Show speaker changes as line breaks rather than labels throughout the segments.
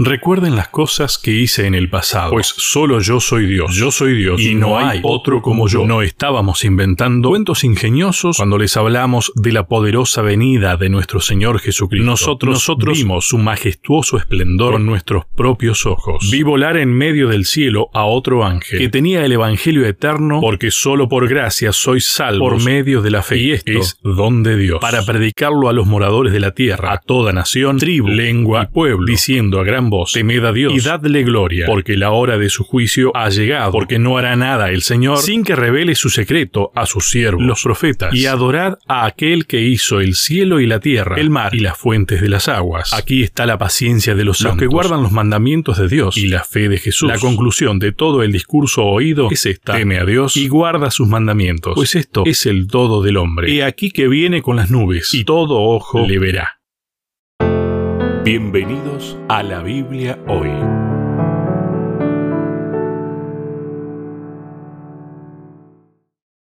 Recuerden las cosas que hice en el pasado, pues solo yo soy Dios, yo soy Dios y no hay otro como yo. No estábamos inventando cuentos ingeniosos cuando les hablamos de la poderosa venida de nuestro Señor Jesucristo. Nosotros, nosotros vimos su majestuoso esplendor con nuestros propios ojos. Vi volar en medio del cielo a otro ángel que tenía el Evangelio eterno porque solo por gracia soy salvo por medio de la fe. Y esto es don de Dios para predicarlo a los moradores de la tierra, a toda nación, tribu, lengua y pueblo, diciendo a gran voz, temed a Dios y dadle gloria, porque la hora de su juicio ha llegado, porque no hará nada el Señor sin que revele su secreto a sus siervos, los profetas, y adorad a aquel que hizo el cielo y la tierra, el mar y las fuentes de las aguas. Aquí está la paciencia de los santos, que guardan los mandamientos de Dios y la fe de Jesús. La conclusión de todo el discurso oído es esta, teme a Dios y guarda sus mandamientos, pues esto es el todo del hombre. He aquí que viene con las nubes, y todo ojo le verá. Bienvenidos a la Biblia hoy.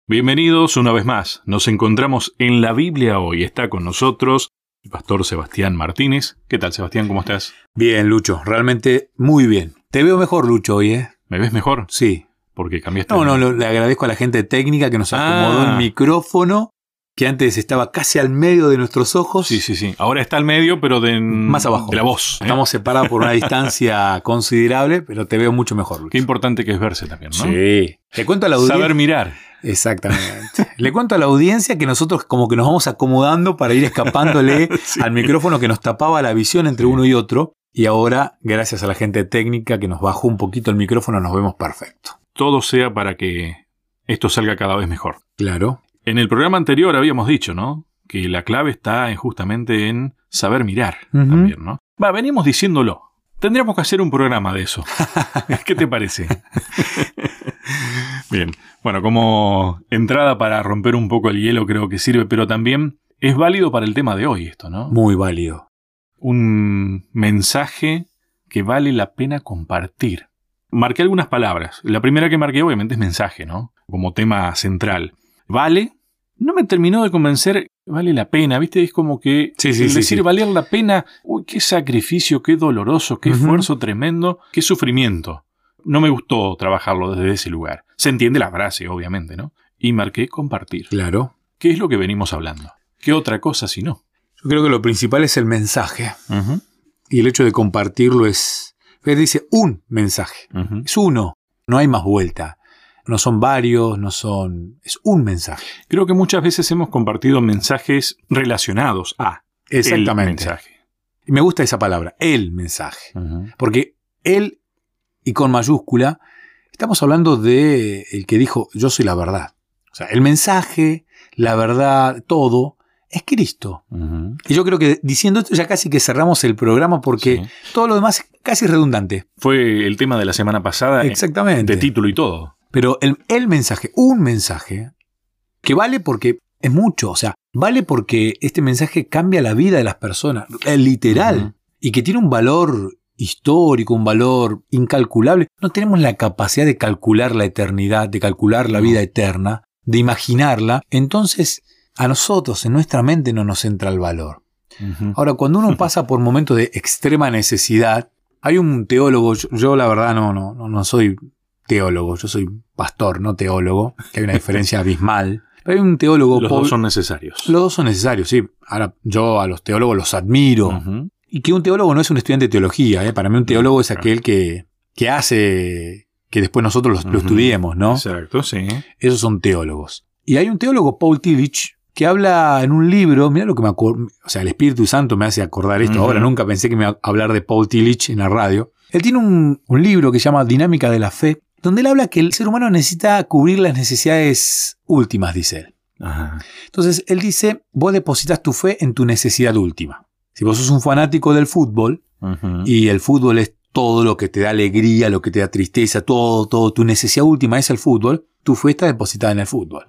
Bienvenidos una vez más. Nos encontramos en la Biblia hoy. Está con nosotros el pastor Sebastián Martínez. ¿Qué tal, Sebastián? ¿Cómo estás?
Bien, Lucho. Realmente muy bien. Te veo mejor, Lucho, hoy, ¿eh?
¿Me ves mejor?
Sí.
Porque cambiaste.
No, no, le agradezco a la gente técnica que nos acomodó
Ah.
el micrófono que antes estaba casi al medio de nuestros ojos.
Sí, sí, sí. Ahora está al medio, pero de
Más abajo.
De la voz. ¿eh?
Estamos separados por una distancia considerable, pero te veo mucho mejor, Lucho.
Qué importante que es verse también, ¿no?
Sí. Le cuento a la audiencia.
Saber mirar.
Exactamente. Le cuento a la audiencia que nosotros como que nos vamos acomodando para ir escapándole
Sí.
al micrófono que nos tapaba la visión entre uno y otro. Y ahora, gracias a la gente técnica que nos bajó un poquito el micrófono, nos vemos perfecto.
Todo sea para que esto salga cada vez mejor.
Claro.
En el programa anterior habíamos dicho, ¿no? Que la clave está en- justamente en saber mirar también, ¿no? Va, venimos diciéndolo. Tendríamos que hacer un programa de eso. ¿Qué te parece? Bien. Bueno, como entrada para romper un poco el hielo creo que sirve, pero también es válido para el tema de hoy esto, ¿no?
Muy válido.
Un mensaje que vale la pena compartir. Marqué algunas palabras. La primera que marqué obviamente es mensaje, ¿no? Como tema central. Vale. No me terminó de convencer, vale la pena, ¿viste? Es como que
Sí, sí,
el decir
sí.
valer la pena, uy, qué sacrificio, qué doloroso, qué esfuerzo tremendo, qué sufrimiento. No me gustó trabajarlo desde ese lugar. Se entiende la frase, obviamente, ¿no? Y marqué compartir.
Claro.
¿Qué es lo que venimos hablando? ¿Qué otra cosa si no?
Yo creo que lo principal es el mensaje. Y el hecho de compartirlo es... Fede dice un mensaje. Es uno. No hay más vuelta. No son varios, no son... Es un mensaje.
Creo que muchas veces hemos compartido mensajes relacionados a
Exactamente.
el mensaje.
Y me gusta esa palabra, el mensaje. Porque él, y con mayúscula, estamos hablando de el que dijo, yo soy la verdad. O sea, el mensaje, la verdad, todo, es Cristo. Y yo creo que diciendo esto ya casi que cerramos el programa porque
Sí.
todo lo demás es casi redundante.
Fue el tema de la semana pasada, eh,
Exactamente.
de título y todo.
Pero el, el mensaje, un mensaje, que vale porque es mucho, o sea, vale porque este mensaje cambia la vida de las personas, eh, literal, y que tiene un valor histórico, un valor incalculable. No tenemos la capacidad de calcular la eternidad, de calcular la vida eterna, de imaginarla. Entonces, a nosotros, en nuestra mente, no nos entra el valor. Ahora, cuando uno pasa por momentos de extrema necesidad, hay un teólogo, yo, yo la verdad no, no, no soy teólogo, yo soy pastor, no teólogo, que hay una diferencia abismal. Pero hay un teólogo,
Los dos son necesarios.
los dos son necesarios, sí. Ahora, yo a los teólogos los admiro. Y que un teólogo no es un estudiante de teología, ¿eh? para mí un teólogo es aquel que, que hace que después nosotros lo estudiemos, ¿no?
Exacto, sí.
Esos son teólogos. Y hay un teólogo, Paul Tillich, que habla en un libro, mira lo que me acuerdo, o sea, el Espíritu Santo me hace acordar esto, ahora nunca pensé que me iba a hablar de Paul Tillich en la radio. Él tiene un, un libro que se llama Dinámica de la Fe, donde él habla que el ser humano necesita cubrir las necesidades últimas, dice él.
Ajá.
Entonces, él dice, vos depositas tu fe en tu necesidad última. Si vos sos un fanático del fútbol, y el fútbol es todo lo que te da alegría, lo que te da tristeza, todo, todo, tu necesidad última es el fútbol, tu fe está depositada en el fútbol.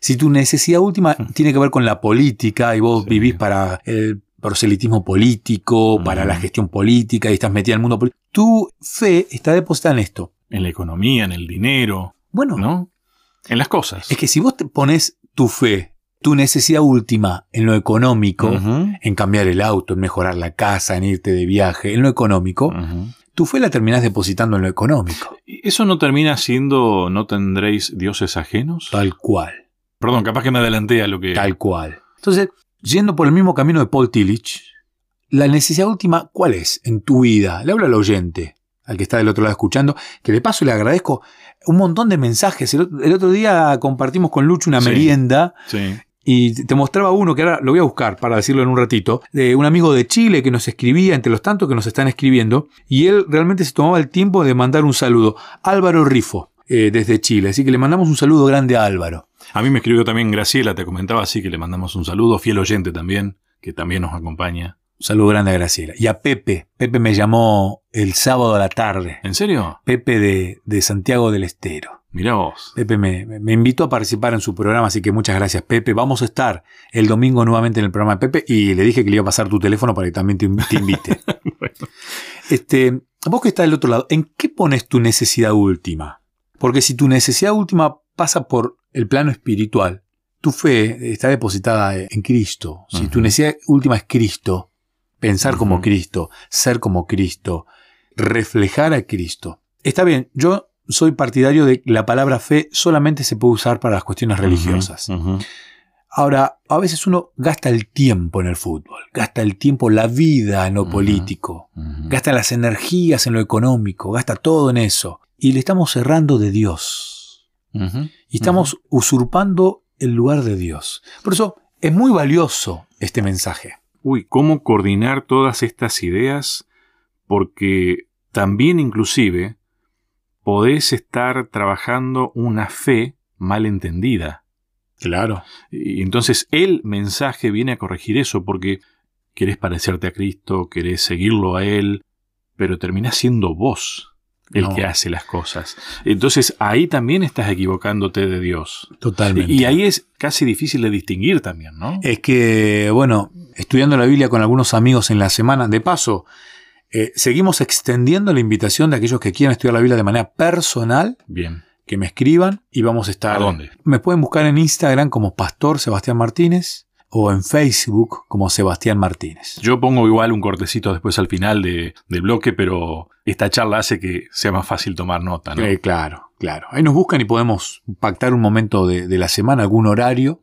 Si tu necesidad última tiene que ver con la política y vos
Sí.
vivís para el proselitismo político, para la gestión política y estás metida en el mundo político, tu fe está depositada en esto.
En la economía, en el dinero,
Bueno,
¿no? En las cosas.
es que si vos te pones tu fe tu necesidad última en lo económico, en cambiar el auto, en mejorar la casa, en irte de viaje, en lo económico, tu fe la terminás depositando en lo económico.
¿Y ¿Eso no termina siendo no tendréis dioses ajenos?
Tal cual,
Perdón, capaz que me adelanté a lo que...
tal cual. Entonces, yendo por el mismo camino de Paul Tillich, la necesidad última, ¿cuál es en tu vida? Le hablo al oyente, al que está del otro lado escuchando, que de paso le agradezco un montón de mensajes. El, el otro día compartimos con Lucho una
Sí.
merienda
Sí.
Y te mostraba uno que ahora lo voy a buscar para decirlo en un ratito, de un amigo de Chile que nos escribía entre los tantos que nos están escribiendo, y él realmente se tomaba el tiempo de mandar un saludo. Álvaro Rifo, eh, desde Chile. Así que le mandamos un saludo grande a Álvaro.
A mí me escribió también Graciela, te comentaba así que le mandamos un saludo, fiel oyente también, que también nos acompaña.
Un saludo grande a Graciela. Y a Pepe. Pepe me llamó el sábado a la tarde.
¿En serio?
Pepe de, de Santiago del Estero.
Mirá vos.
Pepe me, me invitó a participar en su programa, así que muchas gracias, Pepe. Vamos a estar el domingo nuevamente en el programa de Pepe y le dije que le iba a pasar tu teléfono para que también te, te invite.
Bueno.
Este, vos que estás del otro lado, ¿en qué pones tu necesidad última? Porque si tu necesidad última pasa por el plano espiritual, tu fe está depositada en Cristo. Si tu necesidad última es Cristo, pensar como. Cristo, ser como Cristo, reflejar a Cristo. Está bien, yo soy partidario de que la palabra fe solamente se puede usar para las cuestiones religiosas. Ahora, a veces uno gasta el tiempo en el fútbol, gasta el tiempo, la vida en lo político, gasta las energías en lo económico, gasta todo en eso. Y le estamos cerrando de Dios. Y estamos usurpando el lugar de Dios. Por eso es muy valioso este mensaje.
Uy, ¿cómo coordinar todas estas ideas? Porque también inclusive podés estar trabajando una fe mal entendida.
Claro.
Y entonces el mensaje viene a corregir eso porque querés parecerte a Cristo, querés seguirlo a Él, pero terminás siendo vos el
No.
que hace las cosas. Entonces ahí también estás equivocándote de Dios.
Totalmente.
Y ahí es casi difícil de distinguir también, ¿no?
Es que, bueno, estudiando la Biblia con algunos amigos en la semana, de paso, eh, seguimos extendiendo la invitación de aquellos que quieran estudiar la Biblia de manera personal,
Bien.
que me escriban y vamos a estar.
¿A dónde?
Me pueden buscar en Instagram como Pastor Sebastián Martínez o en Facebook como Sebastián Martínez.
Yo pongo igual un cortecito después al final de- del bloque, pero esta charla hace que sea más fácil tomar nota, ¿no?
Eh, claro, claro. Ahí nos buscan y podemos pactar un momento de, de la semana, algún horario.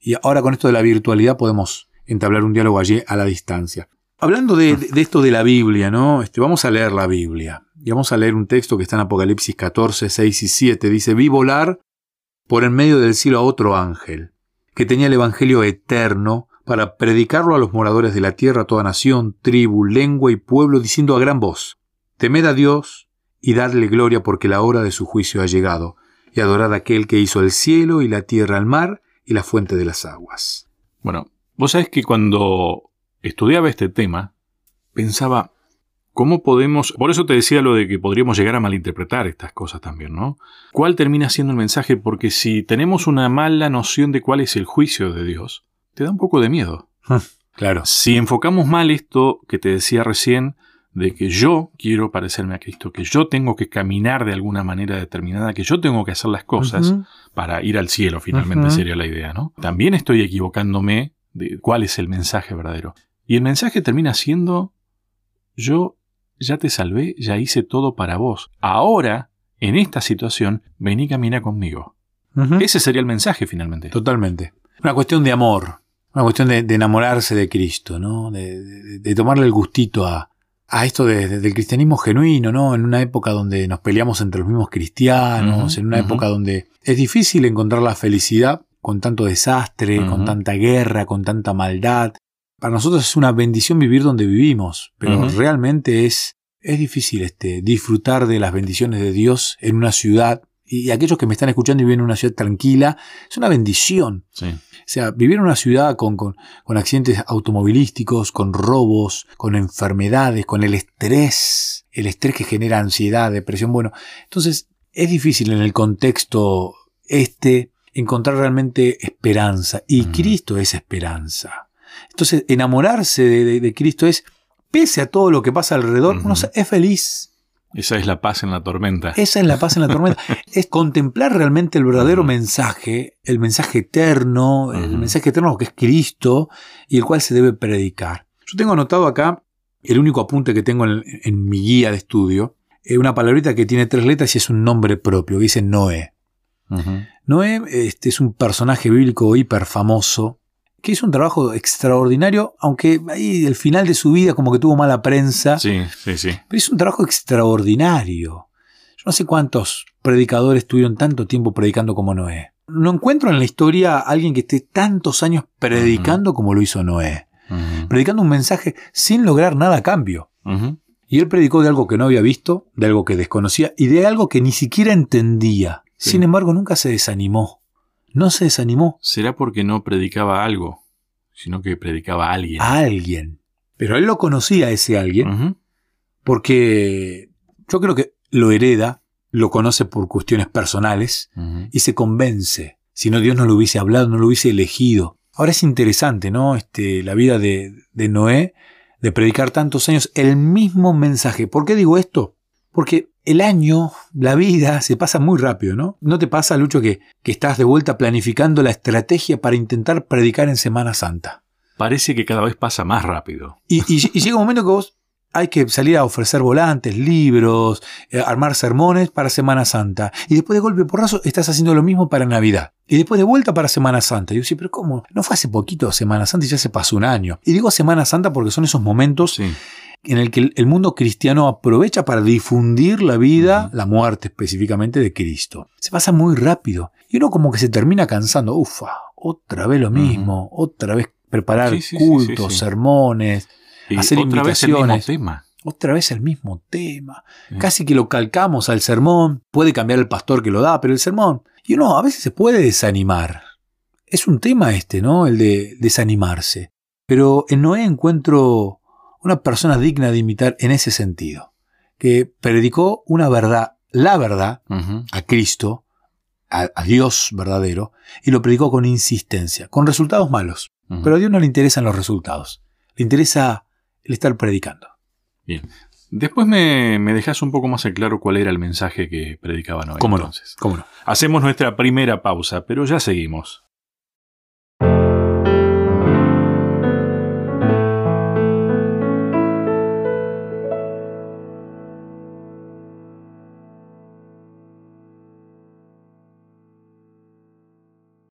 Y ahora con esto de la virtualidad podemos entablar un diálogo allí a la distancia. Hablando de, esto de la Biblia, ¿no? Este, vamos a leer la Biblia. Y vamos a leer un texto que está en Apocalipsis 14, 6 y 7. Dice, vi volar por en medio del cielo a otro ángel, que tenía el Evangelio eterno para predicarlo a los moradores de la tierra, toda nación, tribu, lengua y pueblo, diciendo a gran voz, temed a Dios y dadle gloria porque la hora de su juicio ha llegado, y adorad a aquel que hizo el cielo y la tierra, el mar y la fuente de las aguas.
Bueno, vos sabés que cuando estudiaba este tema, pensaba, ¿cómo podemos...? Por eso te decía lo de que podríamos llegar a malinterpretar estas cosas también, ¿no? ¿Cuál termina siendo el mensaje? Porque si tenemos una mala noción de cuál es el juicio de Dios, te da un poco de miedo.
Claro.
Si enfocamos mal esto que te decía recién, de que yo quiero parecerme a Cristo, que yo tengo que caminar de alguna manera determinada, que yo tengo que hacer las cosas para ir al cielo, finalmente sería la idea, ¿no? También estoy equivocándome de cuál es el mensaje verdadero. Y el mensaje termina siendo, yo ya te salvé, ya hice todo para vos. Ahora, en esta situación, ven y camina conmigo. Ese sería el mensaje finalmente.
Totalmente. Una cuestión de amor, una cuestión de, de enamorarse de Cristo, ¿no? De, de- de tomarle el gustito a, a esto de- de- del cristianismo genuino, ¿no? En una época donde nos peleamos entre los mismos cristianos, en una época donde es difícil encontrar la felicidad con tanto desastre, con tanta guerra, con tanta maldad. Para nosotros es una bendición vivir donde vivimos, pero realmente es, es difícil este, disfrutar de las bendiciones de Dios en una ciudad. Y aquellos que me están escuchando y viven en una ciudad tranquila, es una bendición.
Sí.
O sea, vivir en una ciudad con, con, con accidentes automovilísticos, con robos, con enfermedades, con el estrés, el estrés que genera ansiedad, depresión. Bueno, entonces es difícil en el contexto este encontrar realmente esperanza. Y. Cristo es esperanza. Entonces, enamorarse de, de- de Cristo es, pese a todo lo que pasa alrededor, uno es feliz.
Esa es la paz en la tormenta.
Esa es la paz en la tormenta. es contemplar realmente el verdadero mensaje, el mensaje eterno, el mensaje eterno que es Cristo y el cual se debe predicar. Yo tengo anotado acá el único apunte que tengo en, mi guía de estudio, es una palabrita que tiene tres letras y es un nombre propio, que dice Noé. Noé este, es un personaje bíblico hiper famoso, que hizo un trabajo extraordinario, aunque ahí el final de su vida como que tuvo mala prensa.
Sí, sí, sí.
Pero hizo un trabajo extraordinario. Yo no sé cuántos predicadores tuvieron tanto tiempo predicando como Noé. No encuentro en la historia a alguien que esté tantos años predicando como lo hizo Noé. Predicando un mensaje sin lograr nada a cambio. Y él predicó de algo que no había visto, de algo que desconocía y de algo que ni siquiera entendía. Sin embargo, nunca se desanimó. No se desanimó.
¿Será porque no predicaba algo, sino que predicaba a alguien?
A alguien. Pero él lo conocía a ese alguien, porque yo creo que lo hereda, lo conoce por cuestiones personales y se convence. Si no, Dios no lo hubiese hablado, no lo hubiese elegido. Ahora es interesante, ¿no? Este, la vida de, de Noé, de predicar tantos años el mismo mensaje. ¿Por qué digo esto? Porque el año, la vida, se pasa muy rápido, ¿no? ¿No te pasa, Lucho, que, que estás de vuelta planificando la estrategia para intentar predicar en Semana Santa?
Parece que cada vez pasa más rápido.
Y, llega un momento que vos hay que salir a ofrecer volantes, libros, eh, armar sermones para Semana Santa. Y después de golpe porrazo estás haciendo lo mismo para Navidad. Y después de vuelta para Semana Santa. Y yo decía, pero ¿cómo? No fue hace poquito Semana Santa y ya se pasó un año. Y digo Semana Santa porque son esos momentos en el que el mundo cristiano aprovecha para difundir la vida, la muerte específicamente de Cristo. Se pasa muy rápido y uno como que se termina cansando. Ufa, otra vez lo mismo, otra vez preparar cultos, sermones, hacer otra invitaciones.
Vez el mismo tema.
Otra vez el mismo tema. Casi que lo calcamos al sermón. Puede cambiar el pastor que lo da, pero el sermón. Y uno a veces se puede desanimar. Es un tema este, ¿no? El de desanimarse. Pero en Noé encuentro una persona digna de imitar en ese sentido, que predicó una verdad, la verdad, a Cristo, a, Dios verdadero, y lo predicó con insistencia, con resultados malos. Pero a Dios no le interesan los resultados, le interesa el estar predicando.
Bien. Después me, me dejas un poco más en claro cuál era el mensaje que predicaba Noé.
¿Cómo
entonces.
¿Cómo no?
Hacemos nuestra primera pausa, pero ya seguimos.